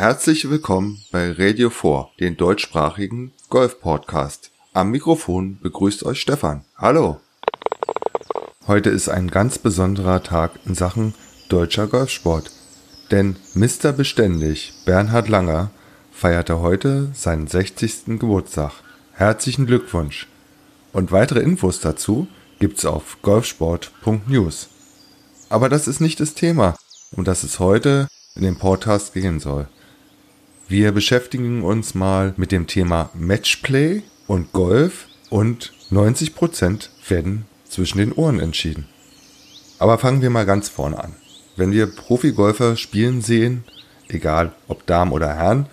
Herzlich willkommen bei Radio 4, den deutschsprachigen Golf-Podcast. Am Mikrofon begrüßt euch Stefan. Hallo! Heute ist ein ganz besonderer Tag in Sachen deutscher Golfsport. Denn Mr. Beständig, Bernhard Langer, feierte heute seinen 60. Geburtstag. Herzlichen Glückwunsch! Und weitere Infos dazu gibt's auf golfsport.news. Aber das ist nicht das Thema, um das es heute in dem Podcast gehen soll. Wir beschäftigen uns mal mit dem Thema Matchplay und Golf und 90% werden zwischen den Ohren entschieden. Aber fangen wir mal ganz vorne an. Wenn wir Profigolfer spielen sehen, egal ob Damen oder Herren,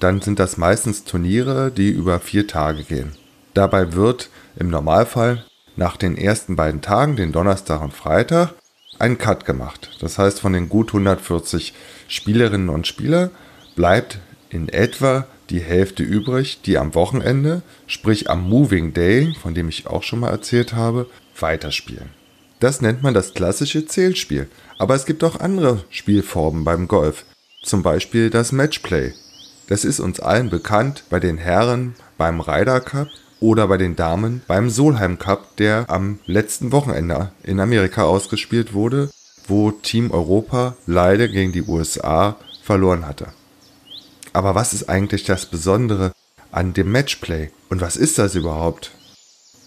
dann sind das meistens Turniere, die über vier Tage gehen. Dabei wird im Normalfall nach den ersten beiden Tagen, den Donnerstag und Freitag, ein Cut gemacht. Das heißt, von den gut 140 Spielerinnen und Spielern bleibt in etwa die Hälfte übrig, die am Wochenende, sprich am Moving Day, von dem ich auch schon mal erzählt habe, weiterspielen. Das nennt man das klassische Zählspiel. Aber es gibt auch andere Spielformen beim Golf. Zum Beispiel das Matchplay. Das ist uns allen bekannt bei den Herren beim Ryder Cup oder bei den Damen beim Solheim Cup, der am letzten Wochenende in Amerika ausgespielt wurde, wo Team Europa leider gegen die USA verloren hatte. Aber was ist eigentlich das Besondere an dem Matchplay und was ist das überhaupt?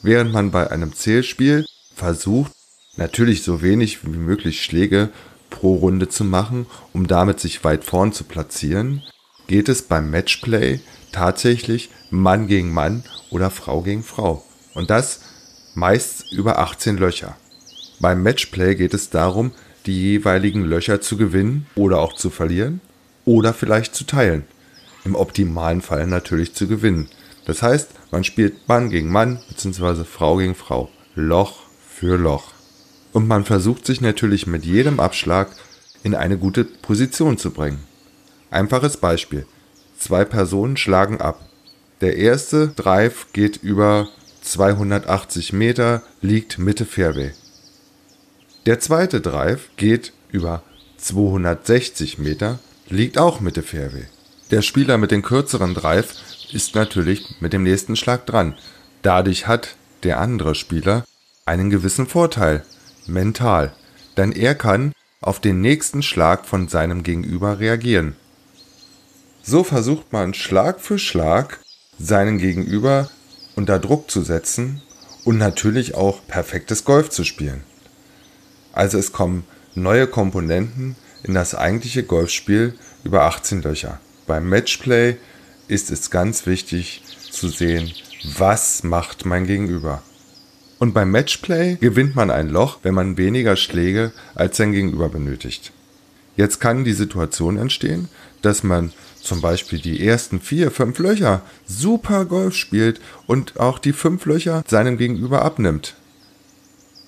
Während man bei einem Zählspiel versucht, natürlich so wenig wie möglich Schläge pro Runde zu machen, um damit sich weit vorn zu platzieren, geht es beim Matchplay tatsächlich Mann gegen Mann oder Frau gegen Frau. Und das meist über 18 Löcher. Beim Matchplay geht es darum, die jeweiligen Löcher zu gewinnen oder auch zu verlieren oder vielleicht zu teilen im optimalen Fall natürlich zu gewinnen. Das heißt, man spielt Mann gegen Mann bzw. Frau gegen Frau, Loch für Loch. Und man versucht sich natürlich mit jedem Abschlag in eine gute Position zu bringen. Einfaches Beispiel. Zwei Personen schlagen ab. Der erste Drive geht über 280 Meter, liegt Mitte Fairway. Der zweite Drive geht über 260 Meter, liegt auch Mitte Fairway. Der Spieler mit dem kürzeren Drive ist natürlich mit dem nächsten Schlag dran. Dadurch hat der andere Spieler einen gewissen Vorteil, mental, denn er kann auf den nächsten Schlag von seinem Gegenüber reagieren. So versucht man Schlag für Schlag seinen Gegenüber unter Druck zu setzen und natürlich auch perfektes Golf zu spielen. Also es kommen neue Komponenten in das eigentliche Golfspiel über 18 Löcher. Beim Matchplay ist es ganz wichtig zu sehen, was macht mein Gegenüber. Und beim Matchplay gewinnt man ein Loch, wenn man weniger Schläge als sein Gegenüber benötigt. Jetzt kann die Situation entstehen, dass man zum Beispiel die ersten vier, fünf Löcher super Golf spielt und auch die fünf Löcher seinem Gegenüber abnimmt.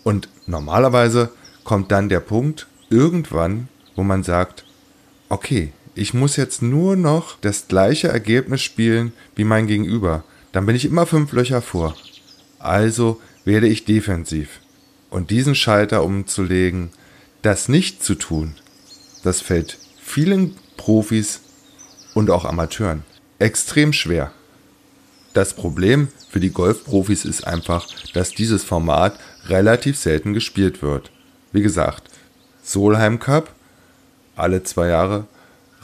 Und normalerweise kommt dann der Punkt irgendwann, wo man sagt, okay, ich muss jetzt nur noch das gleiche Ergebnis spielen wie mein Gegenüber. Dann bin ich immer fünf Löcher vor. Also werde ich defensiv. Und diesen Schalter umzulegen, das nicht zu tun, das fällt vielen Profis und auch Amateuren extrem schwer. Das Problem für die Golfprofis ist einfach, dass dieses Format relativ selten gespielt wird. Wie gesagt, Solheim Cup alle zwei Jahre,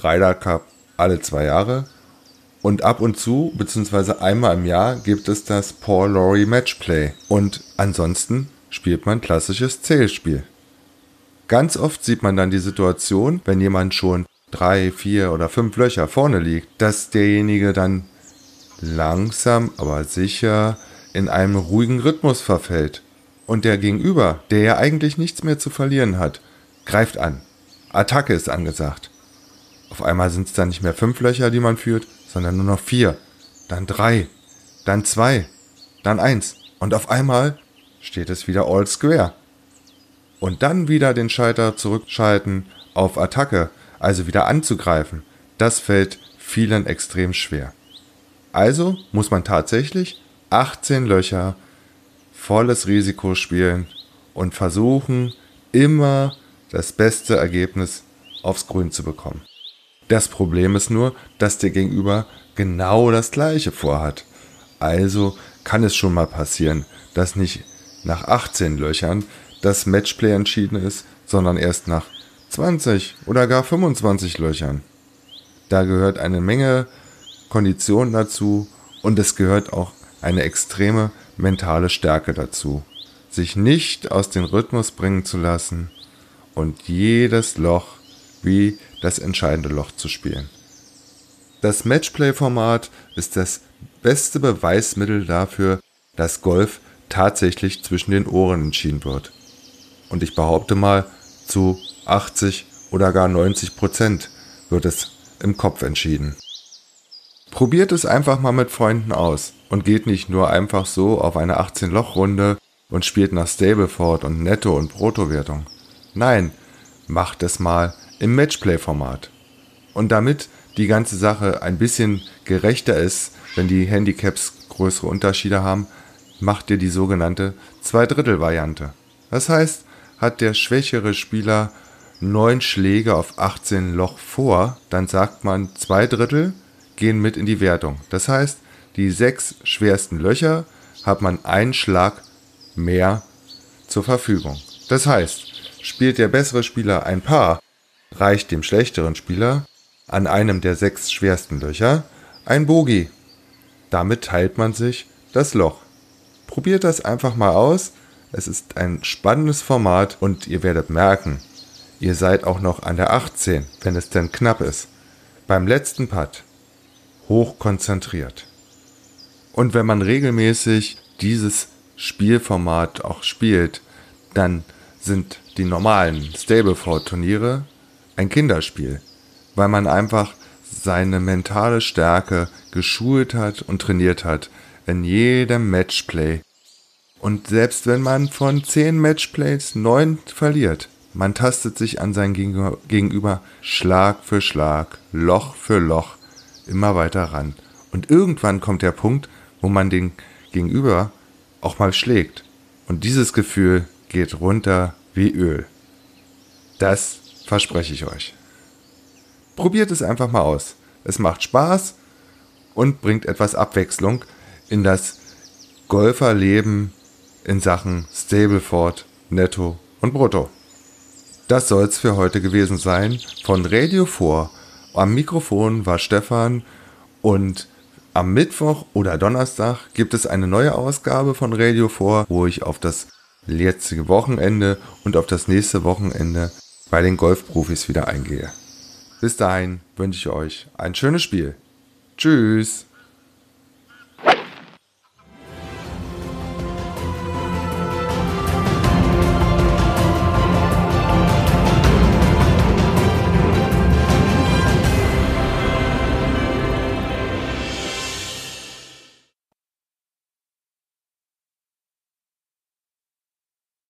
Ryder Cup alle zwei Jahre. Und ab und zu, beziehungsweise einmal im Jahr, gibt es das Paul Laurie Matchplay. Und ansonsten spielt man klassisches Zählspiel. Ganz oft sieht man dann die Situation, wenn jemand schon drei, vier oder fünf Löcher vorne liegt, dass derjenige dann langsam, aber sicher in einem ruhigen Rhythmus verfällt. Und der Gegenüber, der ja eigentlich nichts mehr zu verlieren hat, greift an. Attacke ist angesagt. Auf einmal sind es dann nicht mehr fünf Löcher, die man führt, sondern nur noch vier, dann drei, dann zwei, dann eins. Und auf einmal steht es wieder all square. Und dann wieder den Schalter zurückschalten auf Attacke, also wieder anzugreifen, das fällt vielen extrem schwer. Also muss man tatsächlich 18 Löcher volles Risiko spielen und versuchen, immer das beste Ergebnis aufs Grün zu bekommen. Das Problem ist nur, dass der Gegenüber genau das gleiche vorhat. Also kann es schon mal passieren, dass nicht nach 18 Löchern das Matchplay entschieden ist, sondern erst nach 20 oder gar 25 Löchern. Da gehört eine Menge Kondition dazu und es gehört auch eine extreme mentale Stärke dazu, sich nicht aus dem Rhythmus bringen zu lassen und jedes Loch wie das entscheidende Loch zu spielen. Das Matchplay-Format ist das beste Beweismittel dafür, dass Golf tatsächlich zwischen den Ohren entschieden wird. Und ich behaupte mal, zu 80 oder gar 90 Prozent wird es im Kopf entschieden. Probiert es einfach mal mit Freunden aus und geht nicht nur einfach so auf eine 18-Loch-Runde und spielt nach Stableford und Netto- und Bruttowertung. Nein, macht es mal im Matchplay-Format. Und damit die ganze Sache ein bisschen gerechter ist, wenn die Handicaps größere Unterschiede haben, macht ihr die sogenannte Zweidrittel-Variante. Das heißt, hat der schwächere Spieler neun Schläge auf 18 Loch vor, dann sagt man zwei Drittel gehen mit in die Wertung. Das heißt, die sechs schwersten Löcher hat man einen Schlag mehr zur Verfügung. Das heißt, spielt der bessere Spieler ein Paar, reicht dem schlechteren Spieler an einem der sechs schwersten Löcher ein Bogi. Damit teilt man sich das Loch. Probiert das einfach mal aus. Es ist ein spannendes Format und ihr werdet merken, ihr seid auch noch an der 18, wenn es denn knapp ist. Beim letzten Putt hoch konzentriert. Und wenn man regelmäßig dieses Spielformat auch spielt, dann sind die normalen Stableford-Turniere ein Kinderspiel, weil man einfach seine mentale Stärke geschult hat und trainiert hat in jedem Matchplay. Und selbst wenn man von zehn Matchplays neun verliert, man tastet sich an sein Gegenüber Schlag für Schlag, Loch für Loch immer weiter ran. Und irgendwann kommt der Punkt, wo man den Gegenüber auch mal schlägt. Und dieses Gefühl geht runter wie Öl. Das verspreche ich euch. Probiert es einfach mal aus. Es macht Spaß und bringt etwas Abwechslung in das Golferleben in Sachen Stableford, Netto und Brutto. Das soll's für heute gewesen sein von Radio 4 am Mikrofon war Stefan und am Mittwoch oder Donnerstag gibt es eine neue Ausgabe von Radio 4, wo ich auf das jetzige Wochenende und auf das nächste Wochenende bei den Golfprofis wieder eingehe. Bis dahin wünsche ich euch ein schönes Spiel. Tschüss.